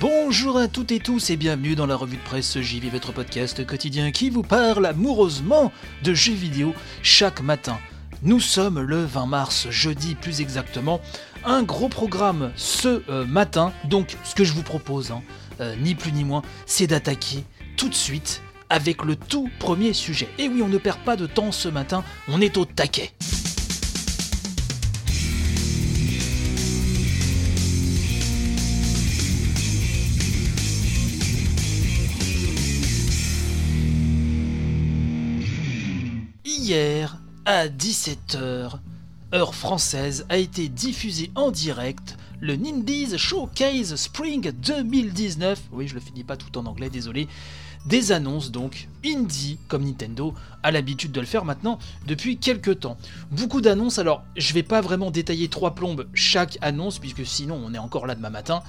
Bonjour à toutes et tous et bienvenue dans la revue de presse JV, votre podcast quotidien qui vous parle amoureusement de jeux vidéo chaque matin. Nous sommes le 20 mars, jeudi plus exactement. Un gros programme ce euh, matin. Donc, ce que je vous propose, hein, euh, ni plus ni moins, c'est d'attaquer tout de suite avec le tout premier sujet. Et oui, on ne perd pas de temps ce matin, on est au taquet. Hier, à 17h, heure française, a été diffusé en direct le Nindies Showcase Spring 2019. Oui, je le finis pas tout en anglais, désolé. Des annonces donc, indie comme Nintendo a l'habitude de le faire maintenant depuis quelques temps. Beaucoup d'annonces, alors je vais pas vraiment détailler trois plombes chaque annonce puisque sinon on est encore là demain matin.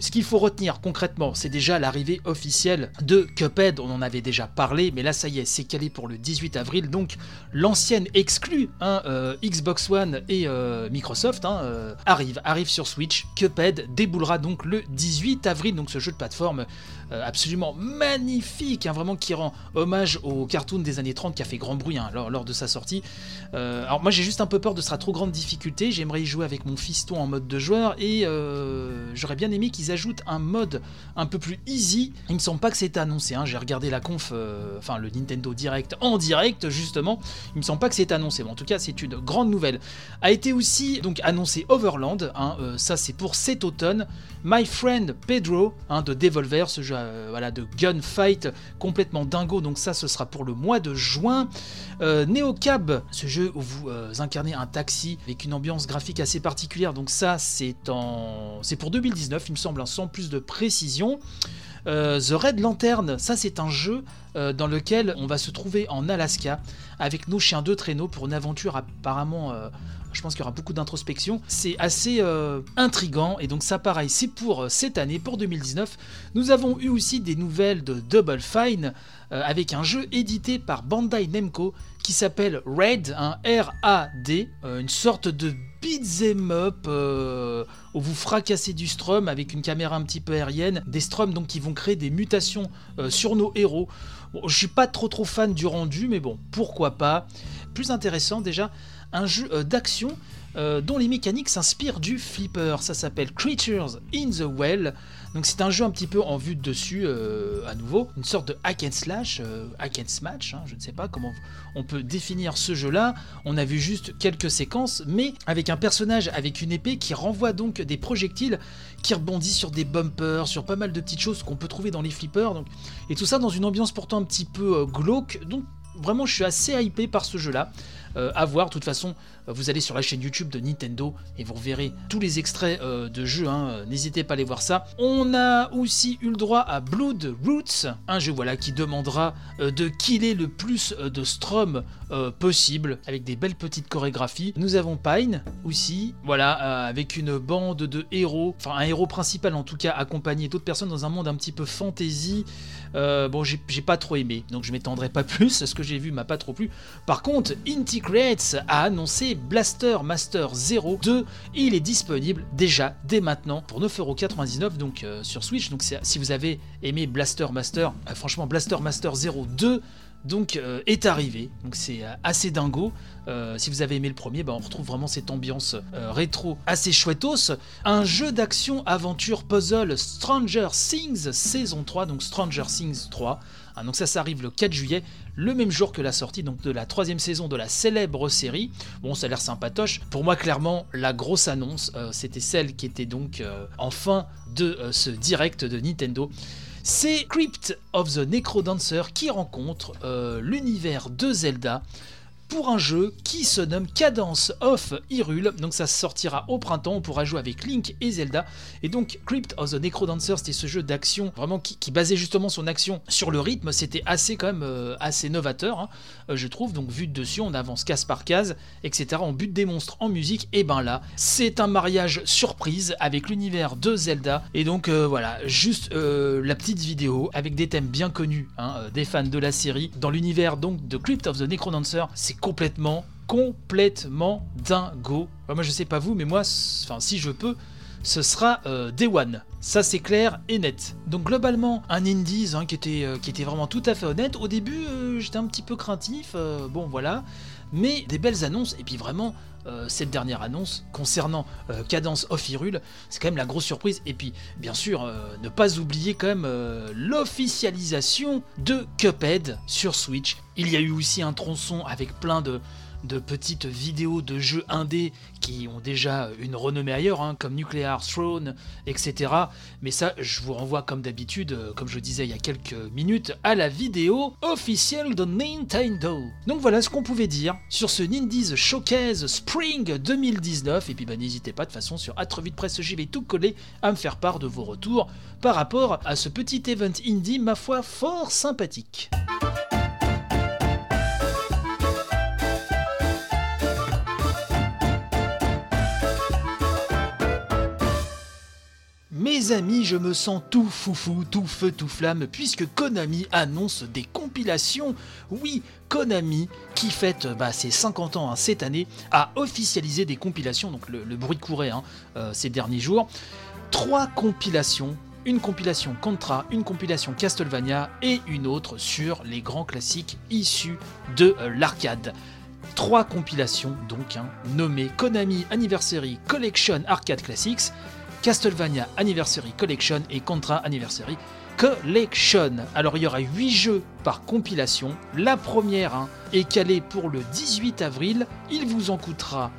Ce qu'il faut retenir concrètement, c'est déjà l'arrivée officielle de Cuphead, on en avait déjà parlé, mais là ça y est, c'est calé pour le 18 avril, donc l'ancienne exclue hein, euh, Xbox One et euh, Microsoft hein, euh, arrive, arrive sur Switch. Cuphead déboulera donc le 18 avril, donc ce jeu de plateforme absolument magnifique, hein, vraiment qui rend hommage au cartoon des années 30 qui a fait grand bruit lors, de sa sortie. Alors moi j'ai juste un peu peur de sa trop grande difficulté, j'aimerais y jouer avec mon fiston en mode de joueur et j'aurais bien aimé qu'ils ajoutent un mode un peu plus easy. Il me semble pas que c'est annoncé, hein. j'ai regardé la conf, euh, enfin le Nintendo Direct en direct justement, il me semble pas que c'est annoncé, en tout cas c'est une grande nouvelle. A été aussi donc annoncé Overland, hein, euh, ça c'est pour cet automne. My Friend Pedro hein, de Devolver, ce jeu euh, voilà, de gunfight complètement dingo, donc ça ce sera pour le mois de juin. Euh, Neocab, ce jeu où vous euh, incarnez un taxi avec une ambiance graphique assez particulière, donc ça c'est pour 2019 il me semble, hein, sans plus de précision. Euh, The Red Lantern, ça c'est un jeu dans lequel on va se trouver en Alaska avec nos chiens de traîneau pour une aventure apparemment... je pense qu'il y aura beaucoup d'introspection. C'est assez intrigant et donc ça pareil, c'est pour cette année, pour 2019. Nous avons eu aussi des nouvelles de Double Fine avec un jeu édité par Bandai Namco qui s'appelle Raid, un R-A-D, euh, une sorte de beat'em up euh, où vous fracassez du strum avec une caméra un petit peu aérienne, des strums donc qui vont créer des mutations euh, sur nos héros. Bon, je suis pas trop trop fan du rendu, mais bon, pourquoi pas. Plus intéressant déjà, un jeu d'action dont les mécaniques s'inspirent du flipper. Ça s'appelle Creatures in the Well. Donc c'est un jeu un petit peu en vue de dessus, euh, à nouveau, une sorte de hack and slash, euh, hack and smash, hein, je ne sais pas comment on peut définir ce jeu-là. On a vu juste quelques séquences, mais avec un personnage avec une épée qui renvoie donc des projectiles qui rebondissent sur des bumpers, sur pas mal de petites choses qu'on peut trouver dans les flippers. Et tout ça dans une ambiance pourtant un petit peu euh, glauque. Donc vraiment je suis assez hypé par ce jeu-là. Euh, à voir, de toute façon, euh, vous allez sur la chaîne YouTube de Nintendo et vous verrez tous les extraits euh, de jeux, hein, euh, n'hésitez pas à aller voir ça. On a aussi eu le droit à Blood Roots, un jeu voilà, qui demandera de killer le plus de strum possible, avec des belles petites chorégraphies. Nous avons Pine aussi, voilà, avec une bande de héros, enfin un héros principal en tout cas, accompagné d'autres personnes dans un monde un petit peu fantasy. Euh, bon, j'ai pas trop aimé, donc je m'étendrai pas plus, ce que j'ai vu m'a pas trop plu. Par contre, Inti Creates a annoncé Blaster Master 0 2 et il est disponible déjà dès maintenant pour 9,99€ donc euh, sur Switch. Donc si vous avez aimé Blaster Master, euh, franchement Blaster Master 0 2 donc euh, est arrivé. Donc c'est euh, assez dingo. Euh, si vous avez aimé le premier, bah, on retrouve vraiment cette ambiance rétro assez chouettos. Un jeu d'action aventure puzzle Stranger Things saison 3, donc Stranger Things 3. Ah, donc ça, ça arrive le 4 juillet, le même jour que la sortie donc de la troisième saison de la célèbre série. Bon, ça a l'air sympatoche. Pour moi, clairement, la grosse annonce, c'était celle qui était donc en fin de ce direct de Nintendo. C'est Crypt of the Necrodancer qui rencontre euh, l'univers de Zelda pour un jeu qui se nomme Cadence of Hyrule. Donc ça sortira au printemps, on pourra jouer avec Link et Zelda. Et donc Crypt of the Necrodancer, c'était ce jeu d'action vraiment qui, basait justement son action sur le rythme. C'était assez quand même euh, assez novateur, hein, euh, je trouve. Donc vu de dessus, on avance case par case, etc. On bute des monstres en musique. Et ben là, c'est un mariage surprise avec l'univers de Zelda. Et donc euh, voilà, juste la petite vidéo avec des thèmes bien connus hein, des fans de la série dans l'univers donc de Crypt of the Necrodancer. C'est complètement, complètement dingo. moi, je sais pas vous, mais moi, enfin, si je peux, ce sera euh, Day One. Ça c'est clair et net. Donc globalement, un Indies hein, qui, était, euh, qui était vraiment tout à fait honnête. Au début, euh, j'étais un petit peu craintif, bon voilà. Mais des belles annonces, et puis vraiment, cette dernière annonce concernant Cadence of Hyrule, c'est quand même la grosse surprise. Et puis, bien sûr, ne pas oublier quand même l'officialisation de Cuphead sur Switch. Il y a eu aussi un tronçon avec plein de, de petites vidéos de jeux indés qui ont déjà une renommée ailleurs, hein, comme Nuclear Throne, etc. Mais ça, je vous renvoie comme d'habitude, euh, comme je disais il y a quelques minutes, à la vidéo officielle de Nintendo. Donc voilà ce qu'on pouvait dire sur ce Nindies Showcase Spring 2019. Et puis bah, n'hésitez pas de façon sur Atrevite Presse vais tout coller à me faire part de vos retours par rapport à ce petit event indie, ma foi, fort sympathique. Mes amis, je me sens tout foufou, tout feu, tout flamme, puisque Konami annonce des compilations. Oui, Konami, qui fête bah, ses 50 ans hein, cette année, a officialisé des compilations, donc le, bruit courait hein, euh, ces derniers jours. Trois compilations une compilation Contra, une compilation Castlevania et une autre sur les grands classiques issus de euh, l'arcade. Trois compilations donc hein, nommées Konami Anniversary Collection Arcade Classics Castlevania Anniversary Collection et Contra Anniversary Collection. Alors il y aura 8 jeux par compilation. La première hein, est calée pour le 18 avril. Il vous en coûtera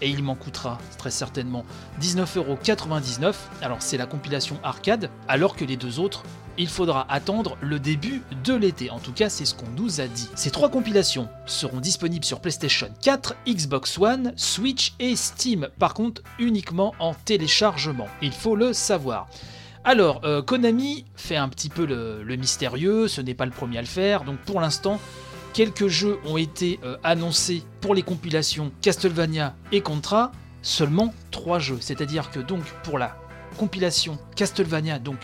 et il m'en coûtera très certainement 19,99€. Alors c'est la compilation arcade, alors que les deux autres, il faudra attendre le début de l'été. En tout cas, c'est ce qu'on nous a dit. Ces trois compilations seront disponibles sur PlayStation 4, Xbox One, Switch et Steam. Par contre, uniquement en téléchargement. Il faut le savoir. Alors, euh, Konami fait un petit peu le, le mystérieux, ce n'est pas le premier à le faire, donc pour l'instant, Quelques jeux ont été euh, annoncés pour les compilations Castlevania et Contra, seulement 3 jeux. C'est-à-dire que donc pour la compilation Castlevania, donc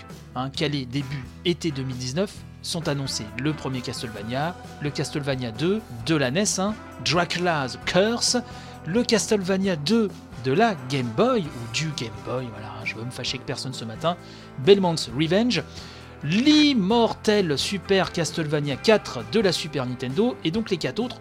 calé début été 2019, sont annoncés le premier Castlevania, le Castlevania 2 de la NES, hein, Dracula's Curse, le Castlevania 2 de la Game Boy, ou du Game Boy, voilà, je veux me fâcher que personne ce matin, Belmont's Revenge, l'immortel Super Castlevania 4 de la Super Nintendo, et donc les quatre autres,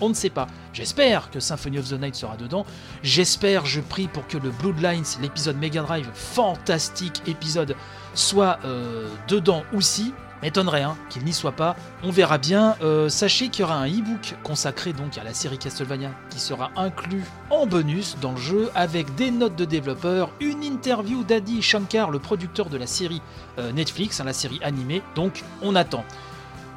on ne sait pas. J'espère que Symphony of the Night sera dedans. J'espère, je prie pour que le Bloodlines, l'épisode Mega Drive, fantastique épisode, soit euh, dedans aussi. M'étonnerait hein, qu'il n'y soit pas. On verra bien. Euh, sachez qu'il y aura un e-book consacré donc à la série Castlevania qui sera inclus en bonus dans le jeu avec des notes de développeurs, une interview d'Adi Shankar, le producteur de la série euh, Netflix, hein, la série animée. Donc on attend.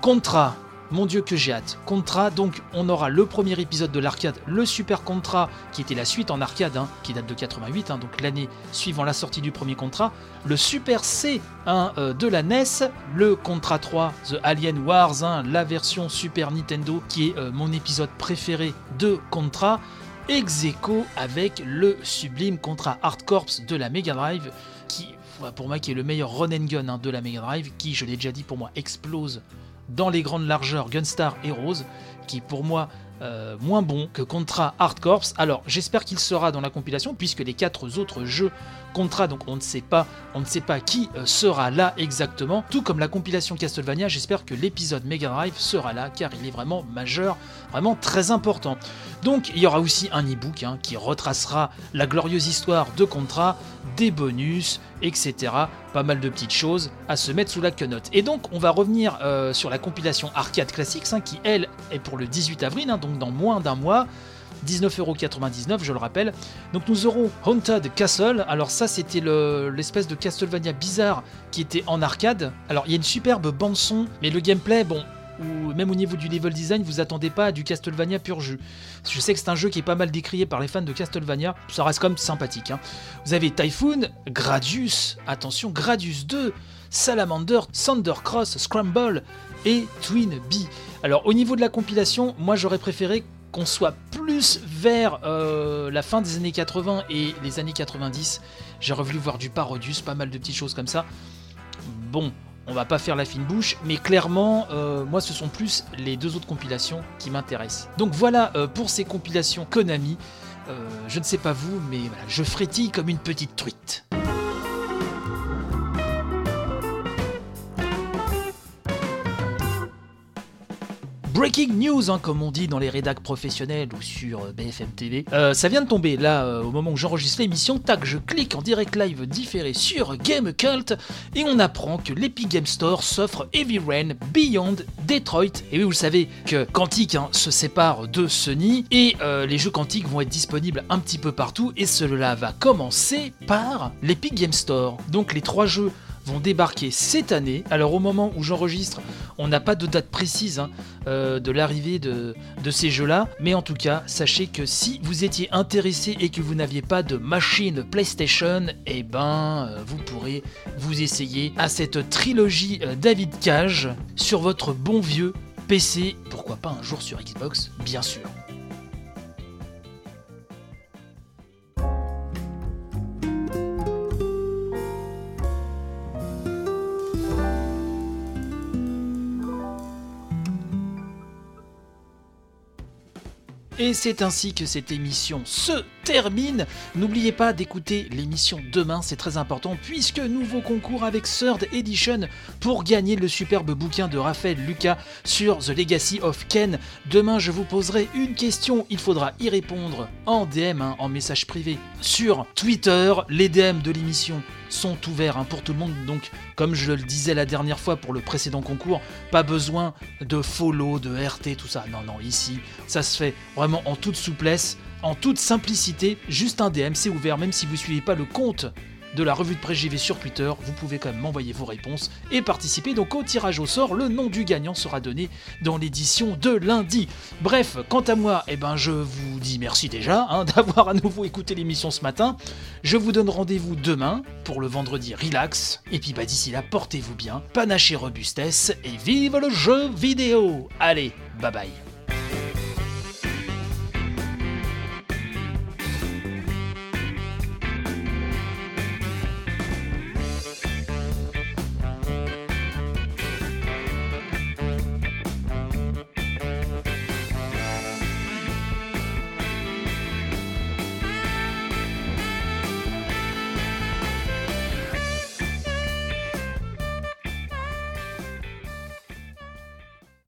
Contra, mon dieu que j'ai hâte. Contra, donc on aura le premier épisode de l'arcade, le Super Contra, qui était la suite en arcade, hein, qui date de 88, hein, donc l'année suivant la sortie du premier Contra, le Super C euh, de la NES, le Contra 3, The Alien Wars, hein, la version Super Nintendo, qui est euh, mon épisode préféré de Contra, ex avec le sublime Contra Hard Corps de la Mega Drive, qui pour moi qui est le meilleur run and gun de la Mega Drive, qui, je l'ai déjà dit, pour moi explose dans les grandes largeurs Gunstar Heroes, qui pour moi euh, moins bon que Contra Hard Corps. Alors j'espère qu'il sera dans la compilation puisque les quatre autres jeux Contra, donc on ne sait pas, on ne sait pas qui euh, sera là exactement. Tout comme la compilation Castlevania, j'espère que l'épisode Mega Drive sera là car il est vraiment majeur, vraiment très important. Donc il y aura aussi un e-book hein, qui retracera la glorieuse histoire de Contra, des bonus, etc. Pas mal de petites choses à se mettre sous la quenotte. Et donc on va revenir euh, sur la compilation Arcade Classics hein, qui elle est pour le 18 avril, hein, donc dans moins d'un mois. 19,99€, je le rappelle. Donc nous aurons Haunted Castle. Alors ça, c'était l'espèce de Castlevania bizarre qui était en arcade. Alors il y a une superbe bande son, mais le gameplay, bon, ou même au niveau du level design, vous attendez pas à du Castlevania pur jus. Je sais que c'est un jeu qui est pas mal décrié par les fans de Castlevania, ça reste quand même sympathique. hein. Vous avez Typhoon, Gradius, attention, Gradius 2, Salamander, Thundercross, Scramble et Twin Bee. Alors au niveau de la compilation, moi j'aurais préféré qu'on soit plus vers euh, la fin des années 80 et les années 90. J'aurais voulu voir du Parodius, pas mal de petites choses comme ça. Bon, on va pas faire la fine bouche, mais clairement, euh, moi ce sont plus les deux autres compilations qui m'intéressent. Donc voilà euh, pour ces compilations Konami. Euh, je ne sais pas vous, mais je frétille comme une petite truite. Breaking news, hein, comme on dit dans les rédacs professionnels ou sur euh, BFM TV. Euh, ça vient de tomber là, euh, au moment où j'enregistre l'émission. Tac, je clique en direct live différé sur Game Cult et on apprend que l'Epic Game Store s'offre Heavy Rain Beyond Detroit. Et oui, vous le savez que Quantic hein, se sépare de Sony et les jeux Quantic vont être disponibles un petit peu partout. Et cela va commencer par l'Epic Game Store. Donc les trois jeux vont débarquer cette année. Alors au moment où j'enregistre, on n'a pas de date précise hein, euh, de l'arrivée de, ces jeux-là, mais en tout cas, sachez que si vous étiez intéressé et que vous n'aviez pas de machine PlayStation, eh ben, euh, vous pourrez vous essayer à cette trilogie euh, David Cage sur votre bon vieux PC, pourquoi pas un jour sur Xbox, bien sûr. Et c'est ainsi que cette émission se termine. N'oubliez pas d'écouter l'émission demain, c'est très important, puisque nouveau concours avec Third Edition pour gagner le superbe bouquin de Raphaël Lucas sur The Legacy of Ken. Demain, je vous poserai une question, il faudra y répondre en DM, hein, en message privé, sur Twitter. Les DM de l'émission sont ouverts hein, pour tout le monde. Donc, comme je le disais la dernière fois pour le précédent concours, pas besoin de follow, de RT, tout ça. Non, non, ici, ça se fait vraiment en toute souplesse, en toute simplicité. Juste un DM, c'est ouvert, même si vous suivez pas le compte de la revue de presse JV sur Twitter, vous pouvez quand même m'envoyer vos réponses et participer donc au tirage au sort. Le nom du gagnant sera donné dans l'édition de lundi. Bref, quant à moi, eh ben je vous dis merci déjà hein, d'avoir à nouveau écouté l'émission ce matin. Je vous donne rendez-vous demain pour le vendredi relax. Et puis bah d'ici là, portez-vous bien, panache et robustesse et vive le jeu vidéo. Allez, bye bye.